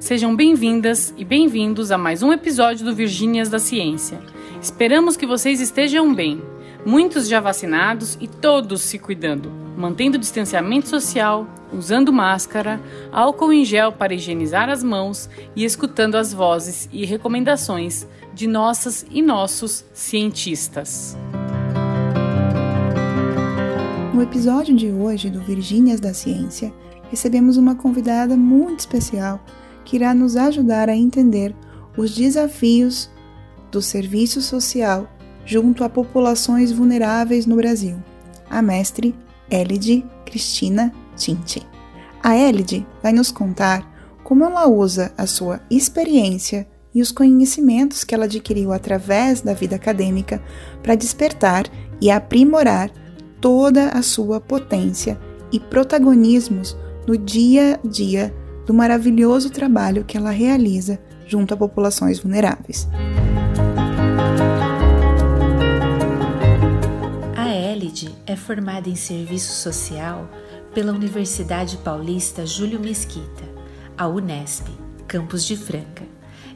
Sejam bem-vindas e bem-vindos a mais um episódio do Virgínias da Ciência. Esperamos que vocês estejam bem, muitos já vacinados e todos se cuidando, mantendo distanciamento social, usando máscara, álcool em gel para higienizar as mãos e escutando as vozes e recomendações de nossas e nossos cientistas. No episódio de hoje do Virgínias da Ciência, recebemos uma convidada muito especial que irá nos ajudar a entender os desafios do serviço social junto a populações vulneráveis no Brasil, a mestre Elide Cristina Tinti. A Elide vai nos contar como ela usa a sua experiência e os conhecimentos que ela adquiriu através da vida acadêmica para despertar e aprimorar toda a sua potência e protagonismos no dia a dia do maravilhoso trabalho que ela realiza junto a populações vulneráveis. A Elide é formada em serviço social pela Universidade Paulista Júlio Mesquita, a Unesp, campus de Franca.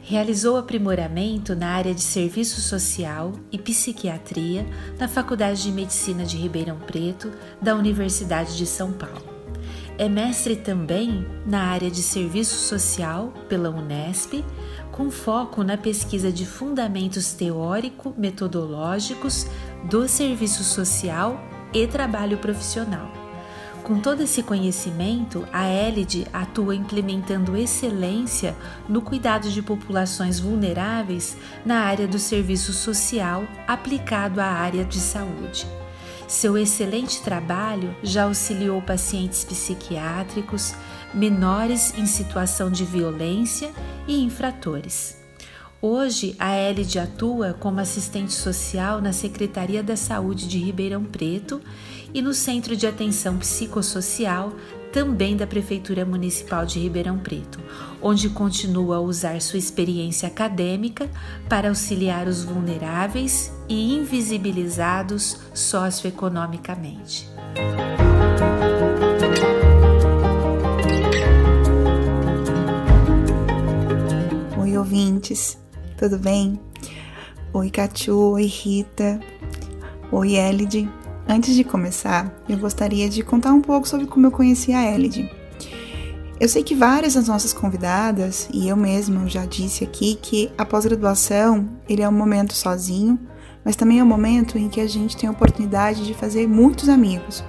Realizou aprimoramento na área de serviço social e psiquiatria na Faculdade de Medicina de Ribeirão Preto da Universidade de São Paulo. É mestre também na área de serviço social pela Unesp, com foco na pesquisa de fundamentos teórico-metodológicos do serviço social e trabalho profissional. Com todo esse conhecimento, a ELID atua implementando excelência no cuidado de populações vulneráveis na área do serviço social aplicado à área de saúde. Seu excelente trabalho já auxiliou pacientes psiquiátricos, menores em situação de violência e infratores. Hoje, a Elide atua como assistente social na Secretaria da Saúde de Ribeirão Preto e no Centro de Atenção Psicossocial também da Prefeitura Municipal de Ribeirão Preto, onde continua a usar sua experiência acadêmica para auxiliar os vulneráveis e invisibilizados socioeconomicamente. Oi, ouvintes, tudo bem? Oi, Cachu, oi, Rita, oi, Elide. Antes de começar, eu gostaria de contar um pouco sobre como eu conheci a Elide. Eu sei que várias das nossas convidadas, e eu mesma já disse aqui, que a pós-graduação ele é um momento sozinho, mas também é um momento em que a gente tem a oportunidade de fazer muitos amigos.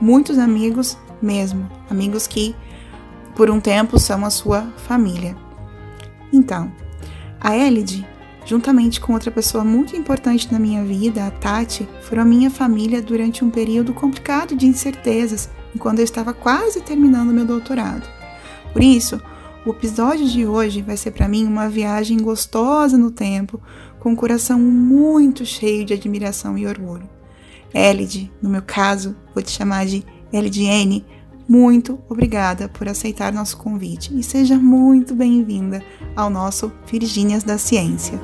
Muitos amigos mesmo, amigos que por um tempo são a sua família. Então, a Elide juntamente com outra pessoa muito importante na minha vida, a Tati, foram minha família durante um período complicado de incertezas, enquanto eu estava quase terminando meu doutorado. Por isso, o episódio de hoje vai ser para mim uma viagem gostosa no tempo, com o coração muito cheio de admiração e orgulho. Elide, no meu caso, vou te chamar de Elidiane, muito obrigada por aceitar nosso convite e seja muito bem-vinda ao nosso Virgínias da Ciência.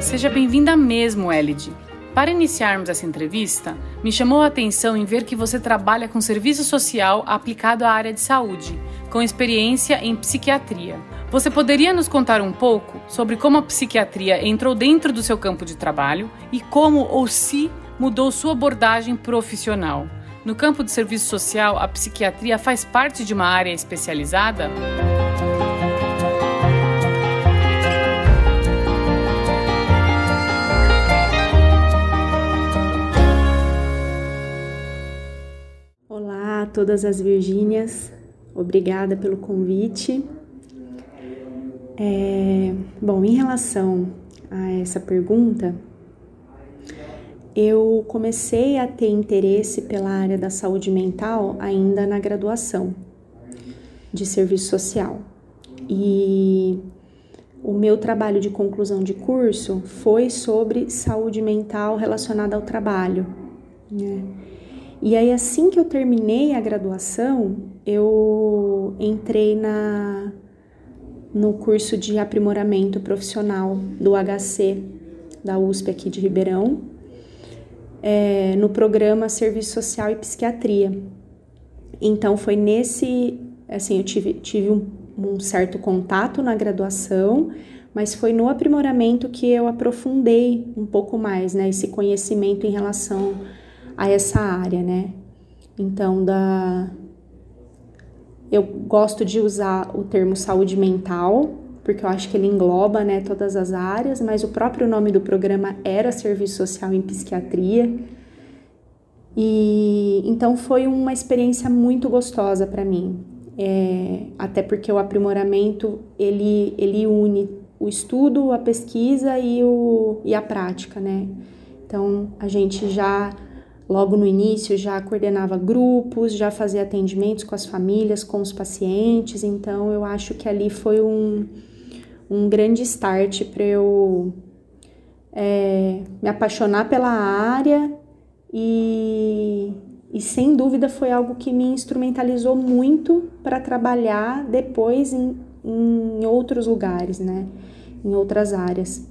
Seja bem-vinda mesmo, Elide. Para iniciarmos essa entrevista, me chamou a atenção em ver que você trabalha com serviço social aplicado à área de saúde, com experiência em psiquiatria. Você poderia nos contar um pouco sobre como a psiquiatria entrou dentro do seu campo de trabalho e como ou se mudou sua abordagem profissional. No campo de serviço social, a psiquiatria faz parte de uma área especializada? Olá a todas as Virgínias, obrigada pelo convite. É, bom, em relação a essa pergunta, eu comecei a ter interesse pela área da saúde mental ainda na graduação. de serviço social. E o meu trabalho de conclusão de curso foi sobre saúde mental relacionada ao trabalho. Né? E aí, assim que eu terminei a graduação, eu entrei na, no curso de aprimoramento profissional do HC, da USP aqui de Ribeirão, é, no programa Serviço Social e Psiquiatria. Então, foi nesse. Assim, eu tive, tive um, um certo contato na graduação, mas foi no aprimoramento que eu aprofundei um pouco mais, né, esse conhecimento em relação a essa área, né? Então, da eu gosto de usar o termo saúde mental, porque eu acho que ele engloba, né, todas as áreas, mas o próprio nome do programa era Serviço Social em Psiquiatria. E então foi uma experiência muito gostosa para mim, é, até porque o aprimoramento ele, ele une o estudo, a pesquisa e, o, e a prática, né? Então a gente já Logo no início já coordenava grupos, já fazia atendimentos com as famílias, com os pacientes, então eu acho que ali foi um, um grande start para eu é, me apaixonar pela área e, e sem dúvida foi algo que me instrumentalizou muito para trabalhar depois em, em outros lugares, né? Em outras áreas.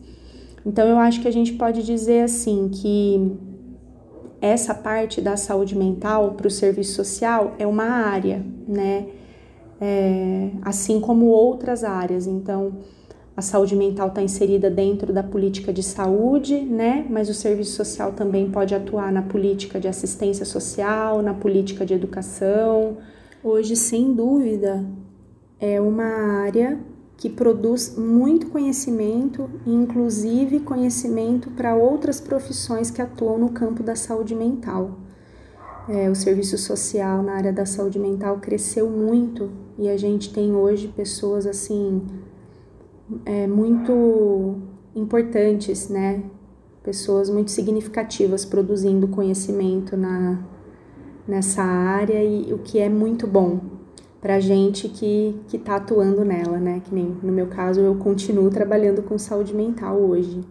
Então eu acho que a gente pode dizer assim que essa parte da saúde mental para o serviço social é uma área, né? É, assim como outras áreas. Então, a saúde mental está inserida dentro da política de saúde, né? Mas o serviço social também pode atuar na política de assistência social, na política de educação. Hoje, sem dúvida, é uma área que produz muito conhecimento, inclusive conhecimento para outras profissões que atuam no campo da saúde mental. É, o serviço social na área da saúde mental cresceu muito e a gente tem hoje pessoas assim é, muito importantes, né? Pessoas muito significativas produzindo conhecimento na, nessa área e o que é muito bom, para gente que que está atuando nela, né? Que nem no meu caso eu continuo trabalhando com saúde mental hoje.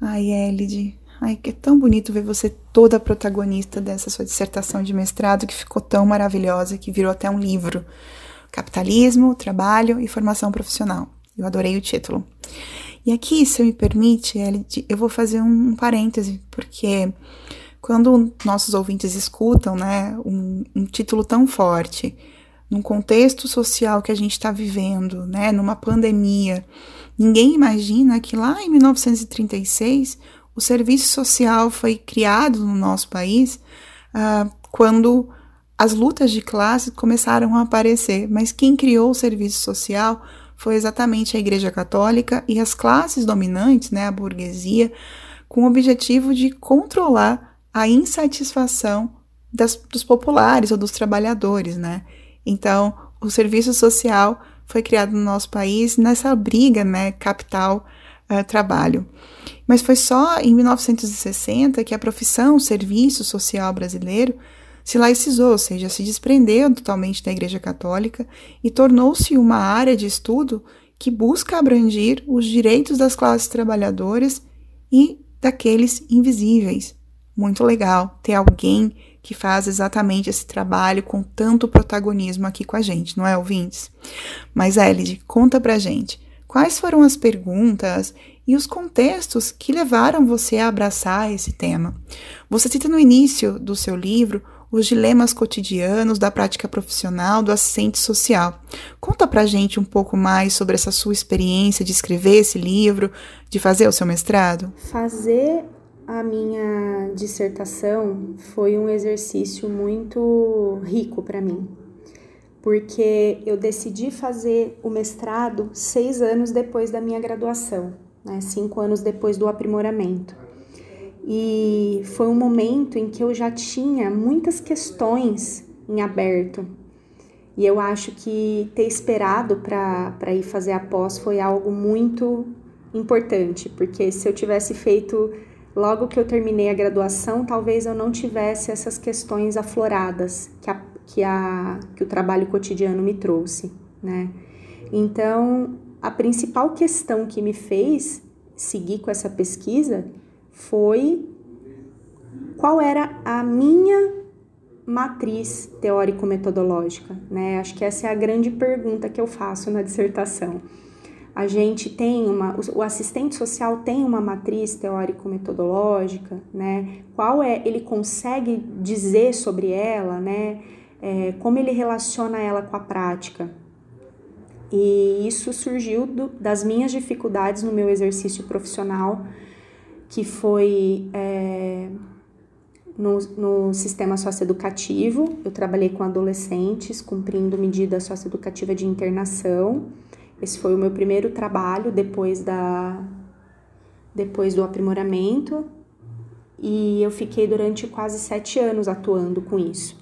Ai, Elide, ai que é tão bonito ver você toda protagonista dessa sua dissertação de mestrado que ficou tão maravilhosa que virou até um livro. Capitalismo, trabalho e formação profissional. Eu adorei o título. E aqui, se me permite, eu vou fazer um parêntese, porque quando nossos ouvintes escutam, né, um, um título tão forte num contexto social que a gente está vivendo, né, numa pandemia, ninguém imagina que lá em 1936 o serviço social foi criado no nosso país uh, quando as lutas de classe começaram a aparecer. Mas quem criou o serviço social foi exatamente a Igreja Católica e as classes dominantes, né, a burguesia, com o objetivo de controlar a insatisfação das, dos populares ou dos trabalhadores, né? Então, o serviço social foi criado no nosso país nessa briga, né, capital-trabalho. Uh, Mas foi só em 1960 que a profissão serviço social brasileiro se laicizou, ou seja, se desprendeu totalmente da Igreja Católica e tornou-se uma área de estudo que busca abranger os direitos das classes trabalhadoras e daqueles invisíveis. Muito legal ter alguém que faz exatamente esse trabalho com tanto protagonismo aqui com a gente, não é, ouvintes? Mas, Elide, conta pra gente, quais foram as perguntas e os contextos que levaram você a abraçar esse tema? Você cita no início do seu livro os dilemas cotidianos da prática profissional do assistente social. Conta pra gente um pouco mais sobre essa sua experiência de escrever esse livro, de fazer o seu mestrado. Fazer a minha dissertação foi um exercício muito rico para mim, porque eu decidi fazer o mestrado seis anos depois da minha graduação, né, cinco anos depois do aprimoramento. E foi um momento em que eu já tinha muitas questões em aberto. E eu acho que ter esperado para ir fazer a pós foi algo muito importante, porque se eu tivesse feito Logo que eu terminei a graduação, talvez eu não tivesse essas questões afloradas, que, a, que, a, que o trabalho cotidiano me trouxe, né? Então, a principal questão que me fez seguir com essa pesquisa foi qual era a minha matriz teórico-metodológica, né? Acho que essa é a grande pergunta que eu faço na dissertação. A gente tem uma, o assistente social tem uma matriz teórico-metodológica, né? Qual é, ele consegue dizer sobre ela, né? É, como ele relaciona ela com a prática. E isso surgiu do, das minhas dificuldades no meu exercício profissional, que foi é, no, no sistema socioeducativo. Eu trabalhei com adolescentes, cumprindo medida socioeducativa de internação. Esse foi o meu primeiro trabalho depois da depois do aprimoramento e eu fiquei durante quase sete anos atuando com isso.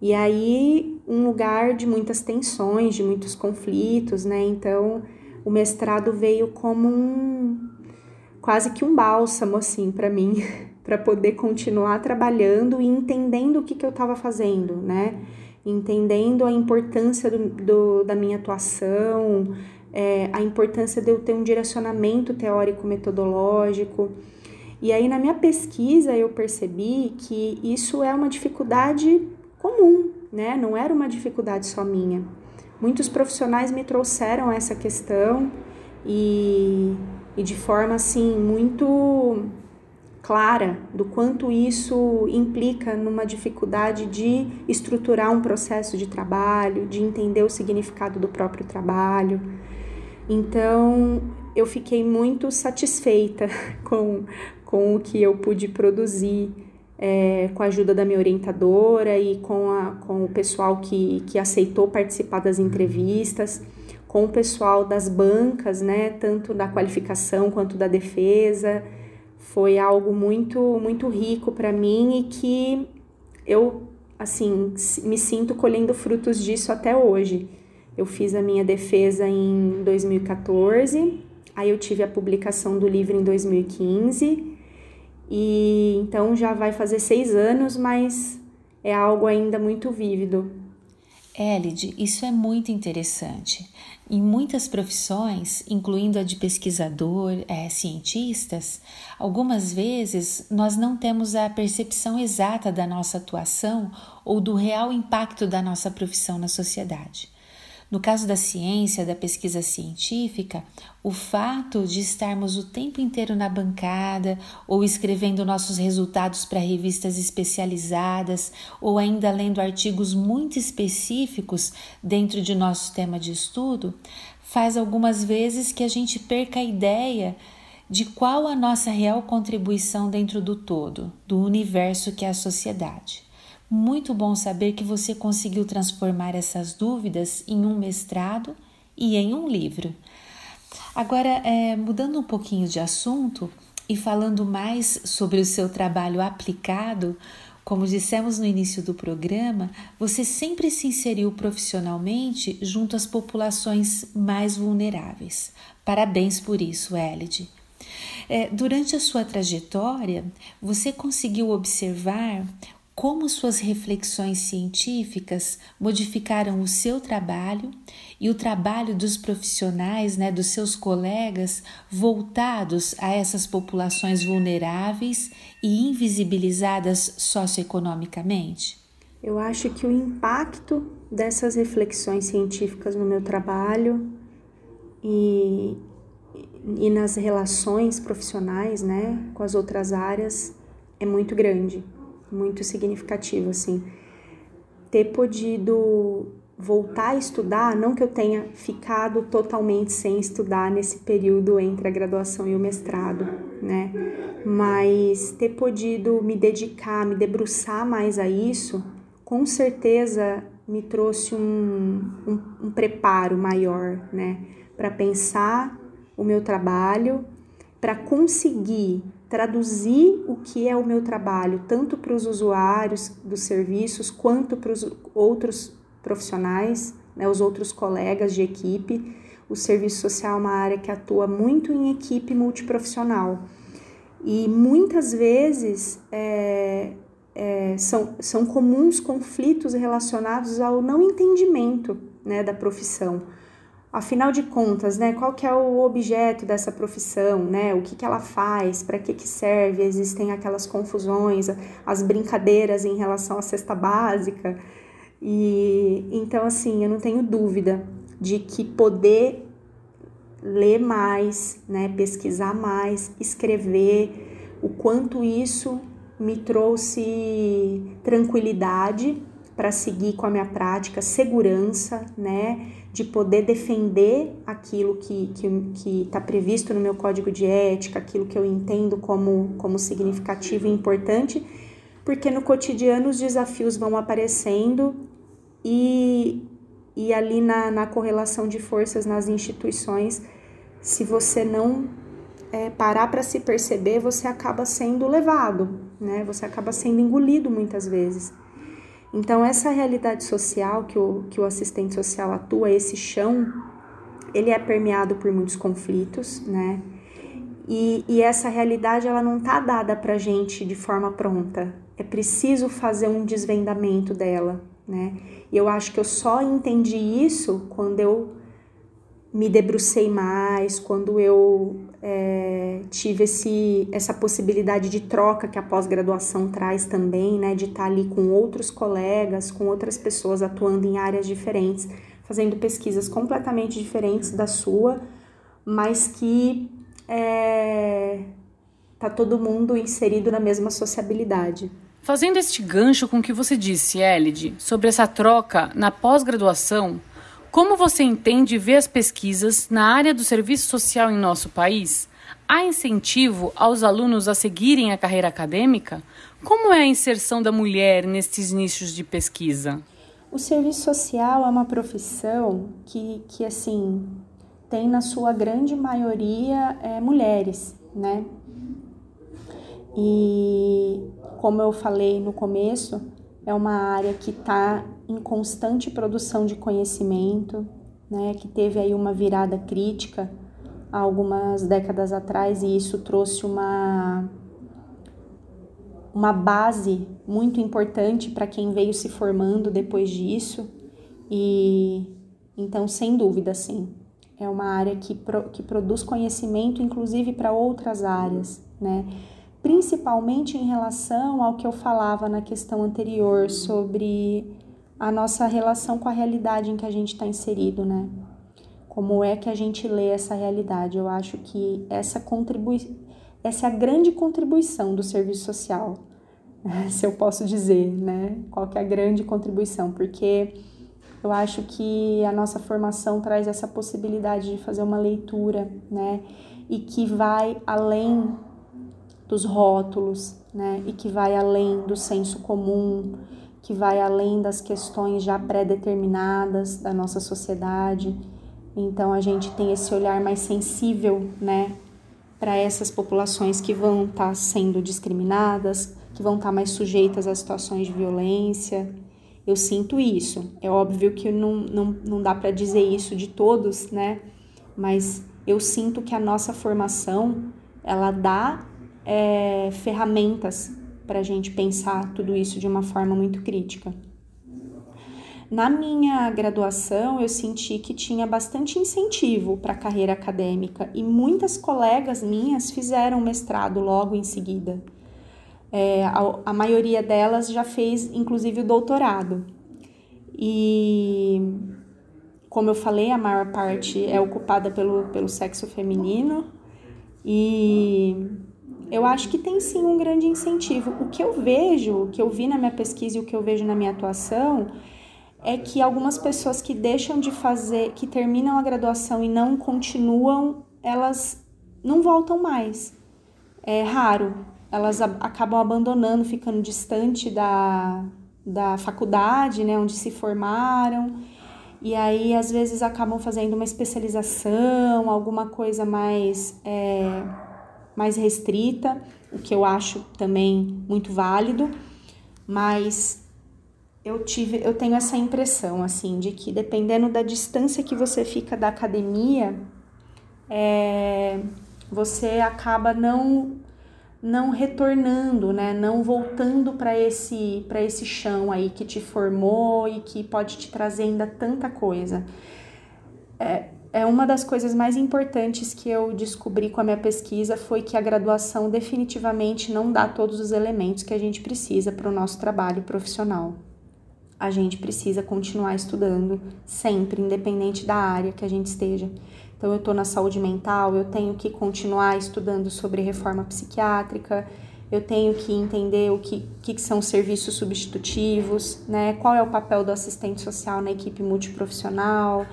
E aí, um lugar de muitas tensões, de muitos conflitos, né? Então, o mestrado veio como um quase que um bálsamo assim para mim, para poder continuar trabalhando e entendendo o que, que eu estava fazendo, né? Entendendo a importância do, do da minha atuação, é, a importância de eu ter um direcionamento teórico-metodológico. E aí, na minha pesquisa, eu percebi que isso é uma dificuldade comum, né? Não era uma dificuldade só minha. Muitos profissionais me trouxeram essa questão e, e de forma assim muito clara do quanto isso implica numa dificuldade de estruturar um processo de trabalho, de entender o significado do próprio trabalho. Então, eu fiquei muito satisfeita com, com o que eu pude produzir, é, com a ajuda da minha orientadora e com, a, com o pessoal que, que aceitou participar das entrevistas, com o pessoal das bancas, né, tanto da qualificação quanto da defesa foi algo muito muito rico para mim e que eu assim me sinto colhendo frutos disso até hoje. Eu fiz a minha defesa em 2014, aí eu tive a publicação do livro em 2015 e então já vai fazer seis anos, mas é algo ainda muito vívido. Elide, isso é muito interessante. Em muitas profissões, incluindo a de pesquisador, é, cientistas, algumas vezes nós não temos a percepção exata da nossa atuação ou do real impacto da nossa profissão na sociedade. No caso da ciência, da pesquisa científica, o fato de estarmos o tempo inteiro na bancada ou escrevendo nossos resultados para revistas especializadas ou ainda lendo artigos muito específicos dentro de nosso tema de estudo faz algumas vezes que a gente perca a ideia de qual a nossa real contribuição dentro do todo, do universo que é a sociedade. Muito bom saber que você conseguiu transformar essas dúvidas em um mestrado e em um livro. Agora, é, mudando um pouquinho de assunto e falando mais sobre o seu trabalho aplicado, como dissemos no início do programa, você sempre se inseriu profissionalmente junto às populações mais vulneráveis. Parabéns por isso, Elide. É, durante a sua trajetória, você conseguiu observar como suas reflexões científicas modificaram o seu trabalho e o trabalho dos profissionais, né, dos seus colegas, voltados a essas populações vulneráveis e invisibilizadas socioeconomicamente? Eu acho que o impacto dessas reflexões científicas no meu trabalho e, e nas relações profissionais, né, com as outras áreas é muito grande muito significativo, assim. Ter podido voltar a estudar, não que eu tenha ficado totalmente sem estudar nesse período entre a graduação e o mestrado, né? Mas ter podido me dedicar, me debruçar mais a isso, com certeza me trouxe um, um, um preparo maior, né? Para pensar o meu trabalho, para conseguir traduzir o que é o meu trabalho, tanto para os usuários dos serviços quanto para os outros profissionais, né, os outros colegas de equipe. O serviço social é uma área que atua muito em equipe multiprofissional e muitas vezes é, é, são, são comuns conflitos relacionados ao não entendimento né, da profissão. Afinal de contas, né, qual que é o objeto dessa profissão, né, o que, que ela faz, para que, que serve, existem aquelas confusões, as brincadeiras em relação à cesta básica. E então, assim, eu não tenho dúvida de que poder ler mais, né, pesquisar mais, escrever, o quanto isso me trouxe tranquilidade para seguir com a minha prática, segurança, né, de poder defender aquilo que está tá previsto no meu código de ética, aquilo que eu entendo como, como significativo e importante, porque no cotidiano os desafios vão aparecendo e, e ali na, na correlação de forças nas instituições, se você não é, parar para se perceber, você acaba sendo levado, né? Você acaba sendo engolido muitas vezes. Então, essa realidade social que o, que o assistente social atua, esse chão, ele é permeado por muitos conflitos, né? E, e essa realidade, ela não tá dada pra gente de forma pronta. É preciso fazer um desvendamento dela, né? E eu acho que eu só entendi isso quando eu me debrucei mais, quando eu é, tive esse, essa possibilidade de troca que a pós-graduação traz também, né, de estar ali com outros colegas, com outras pessoas atuando em áreas diferentes, fazendo pesquisas completamente diferentes da sua, mas que é, tá todo mundo inserido na mesma sociabilidade. Fazendo este gancho com o que você disse, Elide, sobre essa troca na pós-graduação, como você entende e vê as pesquisas na área do serviço social em nosso país? Há incentivo aos alunos a seguirem a carreira acadêmica? Como é a inserção da mulher nestes nichos de pesquisa? O serviço social é uma profissão que, que assim, tem na sua grande maioria é, mulheres, né? E como eu falei no começo, é uma área que está em constante produção de conhecimento, né, que teve aí uma virada crítica há algumas décadas atrás e isso trouxe uma uma base muito importante para quem veio se formando depois disso. E então sem dúvida sim é uma área que, pro, que produz conhecimento inclusive para outras áreas né. Principalmente em relação ao que eu falava na questão anterior sobre a nossa relação com a realidade em que a gente está inserido, né? Como é que a gente lê essa realidade? Eu acho que essa contribui essa é a grande contribuição do serviço social, se eu posso dizer, né? Qual que é a grande contribuição? Porque eu acho que a nossa formação traz essa possibilidade de fazer uma leitura, né? E que vai além dos rótulos, né? E que vai além do senso comum, que vai além das questões já pré-determinadas da nossa sociedade. Então a gente tem esse olhar mais sensível, né, para essas populações que vão estar tá sendo discriminadas, que vão estar tá mais sujeitas a situações de violência. Eu sinto isso. É óbvio que não, não, não dá para dizer isso de todos, né? Mas eu sinto que a nossa formação ela dá é, ferramentas para a gente pensar tudo isso de uma forma muito crítica. Na minha graduação, eu senti que tinha bastante incentivo para a carreira acadêmica e muitas colegas minhas fizeram mestrado logo em seguida. É, a, a maioria delas já fez, inclusive, o doutorado. E, como eu falei, a maior parte é ocupada pelo, pelo sexo feminino. E eu acho que tem sim um grande incentivo. O que eu vejo, o que eu vi na minha pesquisa e o que eu vejo na minha atuação é que algumas pessoas que deixam de fazer, que terminam a graduação e não continuam, elas não voltam mais. É raro. Elas acabam abandonando, ficando distante da, da faculdade, né, onde se formaram. E aí, às vezes, acabam fazendo uma especialização, alguma coisa mais. É, mais restrita, o que eu acho também muito válido, mas eu tive, eu tenho essa impressão assim de que dependendo da distância que você fica da academia, é, você acaba não não retornando, né? Não voltando para esse para esse chão aí que te formou e que pode te trazer ainda tanta coisa. É, é uma das coisas mais importantes que eu descobri com a minha pesquisa foi que a graduação definitivamente não dá todos os elementos que a gente precisa para o nosso trabalho profissional. A gente precisa continuar estudando sempre, independente da área que a gente esteja. Então, eu estou na saúde mental, eu tenho que continuar estudando sobre reforma psiquiátrica, eu tenho que entender o que, que são serviços substitutivos, né? Qual é o papel do assistente social na equipe multiprofissional,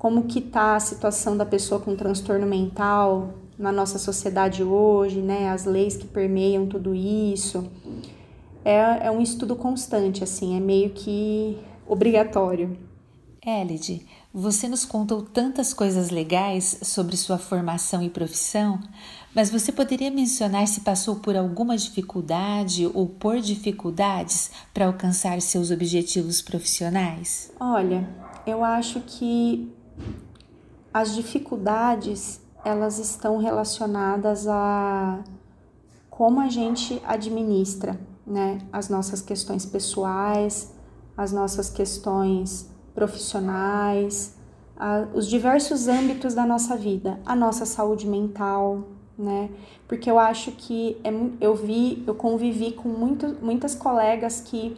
como que está a situação da pessoa com transtorno mental na nossa sociedade hoje, né? As leis que permeiam tudo isso. É, é um estudo constante, assim, é meio que obrigatório. Elide, você nos contou tantas coisas legais sobre sua formação e profissão, mas você poderia mencionar se passou por alguma dificuldade ou por dificuldades para alcançar seus objetivos profissionais? Olha, eu acho que as dificuldades elas estão relacionadas a como a gente administra, né, as nossas questões pessoais, as nossas questões profissionais, a, os diversos âmbitos da nossa vida, a nossa saúde mental, né? Porque eu acho que é, eu vi, eu convivi com muito, muitas colegas que,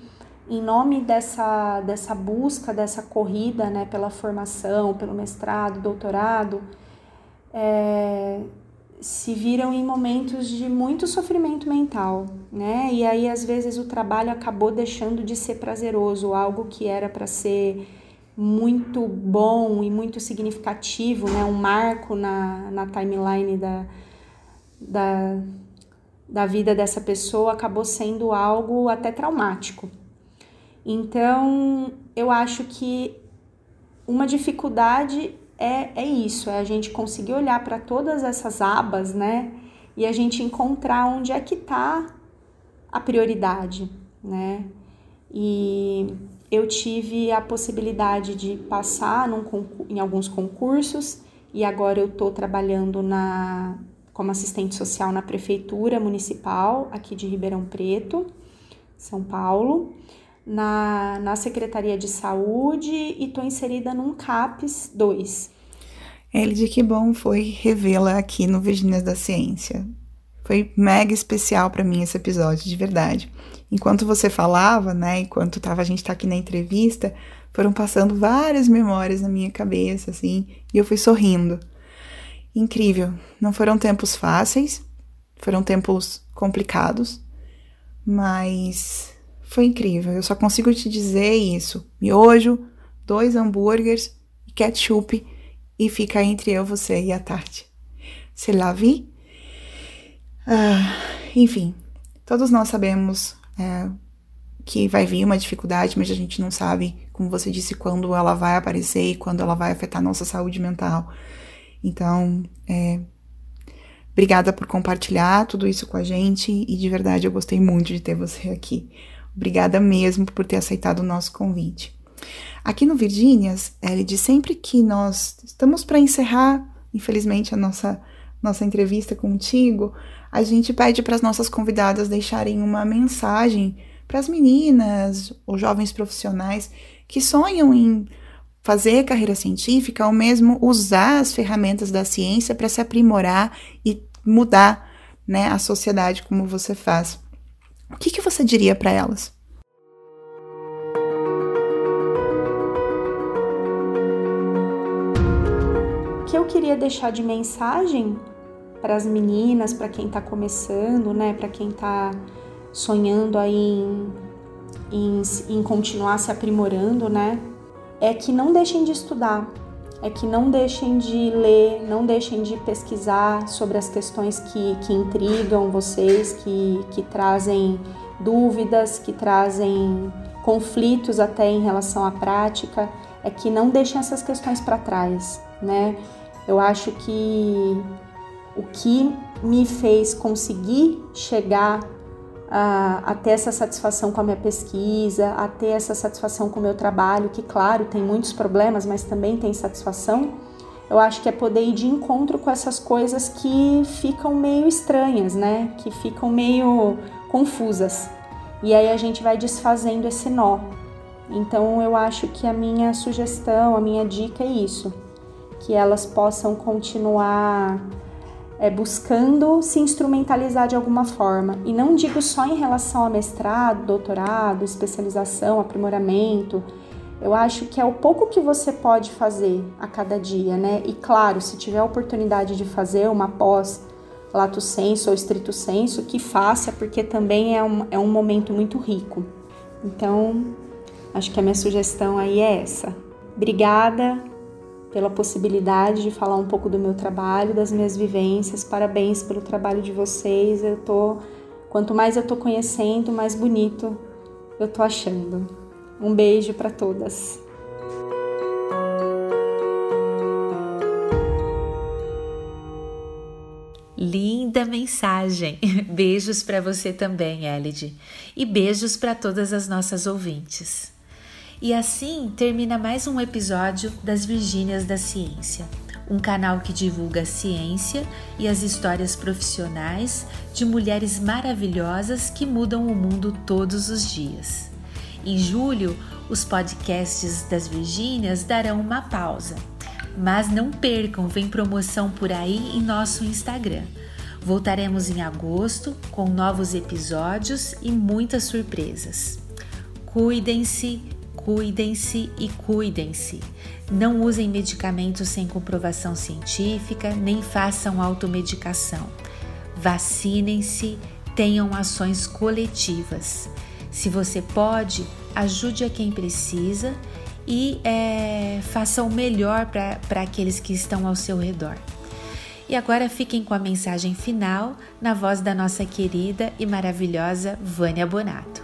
em nome dessa, dessa busca, dessa corrida, né, pela formação, pelo mestrado, doutorado, é, se viram em momentos de muito sofrimento mental, né? E aí às vezes o trabalho acabou deixando de ser prazeroso, algo que era para ser muito bom e muito significativo, né? um marco na, na timeline da, da, da vida dessa pessoa, acabou sendo algo até traumático. Então, eu acho que uma dificuldade é, é isso, é a gente conseguir olhar para todas essas abas, né? E a gente encontrar onde é que está a prioridade, né? E eu tive a possibilidade de passar num, em alguns concursos e agora eu estou trabalhando na, como assistente social na prefeitura municipal aqui de Ribeirão Preto, São Paulo, na, na Secretaria de Saúde e estou inserida num CAPES 2. Elide, que bom foi revê-la aqui no Virgínias da Ciência. Foi mega especial para mim esse episódio, de verdade enquanto você falava, né, enquanto tava, a gente tá aqui na entrevista, foram passando várias memórias na minha cabeça, assim, e eu fui sorrindo. Incrível. Não foram tempos fáceis, foram tempos complicados, mas foi incrível. Eu só consigo te dizer isso. Miojo, dois hambúrgueres ketchup e fica entre eu, você e a Tati. Se lá vi? Ah, enfim, todos nós sabemos é, que vai vir uma dificuldade, mas a gente não sabe, como você disse, quando ela vai aparecer e quando ela vai afetar nossa saúde mental. Então, é, obrigada por compartilhar tudo isso com a gente e de verdade eu gostei muito de ter você aqui. Obrigada mesmo por ter aceitado o nosso convite. Aqui no Virgínias, Elide, sempre que nós estamos para encerrar, infelizmente, a nossa, nossa entrevista contigo, a gente pede para as nossas convidadas deixarem uma mensagem para as meninas ou jovens profissionais que sonham em fazer carreira científica ou mesmo usar as ferramentas da ciência para se aprimorar e mudar né, a sociedade como você faz. O que, que você diria para elas? O que eu queria deixar de mensagem para as meninas, para quem está começando, né, para quem está sonhando aí em, em, em continuar se aprimorando, né, é que não deixem de estudar, é que não deixem de ler, não deixem de pesquisar sobre as questões que, que intrigam vocês, que, que trazem dúvidas, que trazem conflitos até em relação à prática, é que não deixem essas questões para trás, né? Eu acho que o que me fez conseguir chegar a, a, ter essa satisfação com a minha pesquisa, a ter essa satisfação com o meu trabalho, que, claro, tem muitos problemas, mas também tem satisfação, eu acho que é poder ir de encontro com essas coisas que ficam meio estranhas, né? Que ficam meio confusas. E aí a gente vai desfazendo esse nó. Então eu acho que a minha sugestão, a minha dica é isso, que elas possam continuar é, buscando se instrumentalizar de alguma forma. E não digo só em relação a mestrado, doutorado, especialização, aprimoramento. Eu acho que é o pouco que você pode fazer a cada dia, né? E claro, se tiver a oportunidade de fazer uma pós lato senso ou estrito senso, que faça, porque também é um, é um momento muito rico. Então, acho que a minha sugestão aí é essa. Obrigada pela possibilidade de falar um pouco do meu trabalho, das minhas vivências. Parabéns pelo trabalho de vocês. Eu tô quanto mais eu tô conhecendo, mais bonito eu tô achando. Um beijo para todas. Linda mensagem. Beijos para você também, Elide. E beijos para todas as nossas ouvintes. E assim termina mais um episódio das Virgínias da Ciência, um canal que divulga a ciência e as histórias profissionais de mulheres maravilhosas que mudam o mundo todos os dias. Em julho, os podcasts das Virgínias darão uma pausa. Mas não percam, vem promoção por aí em nosso Instagram. Voltaremos em agosto com novos episódios e muitas surpresas. Cuidem-se, cuidem-se e cuidem-se. Não usem medicamentos sem comprovação científica, nem façam automedicação. Vacinem-se, tenham ações coletivas. Se você pode, ajude a quem precisa e é, faça o melhor para aqueles que estão ao seu redor. E agora fiquem com a mensagem final na voz da nossa querida e maravilhosa Vânia Bonato.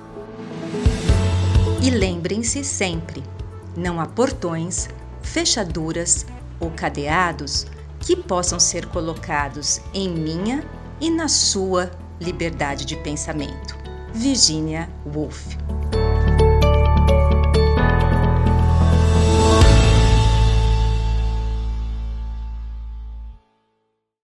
E lembrem-se sempre: não há portões, fechaduras ou cadeados que possam ser colocados em minha e na sua liberdade de pensamento. Virginia Woolf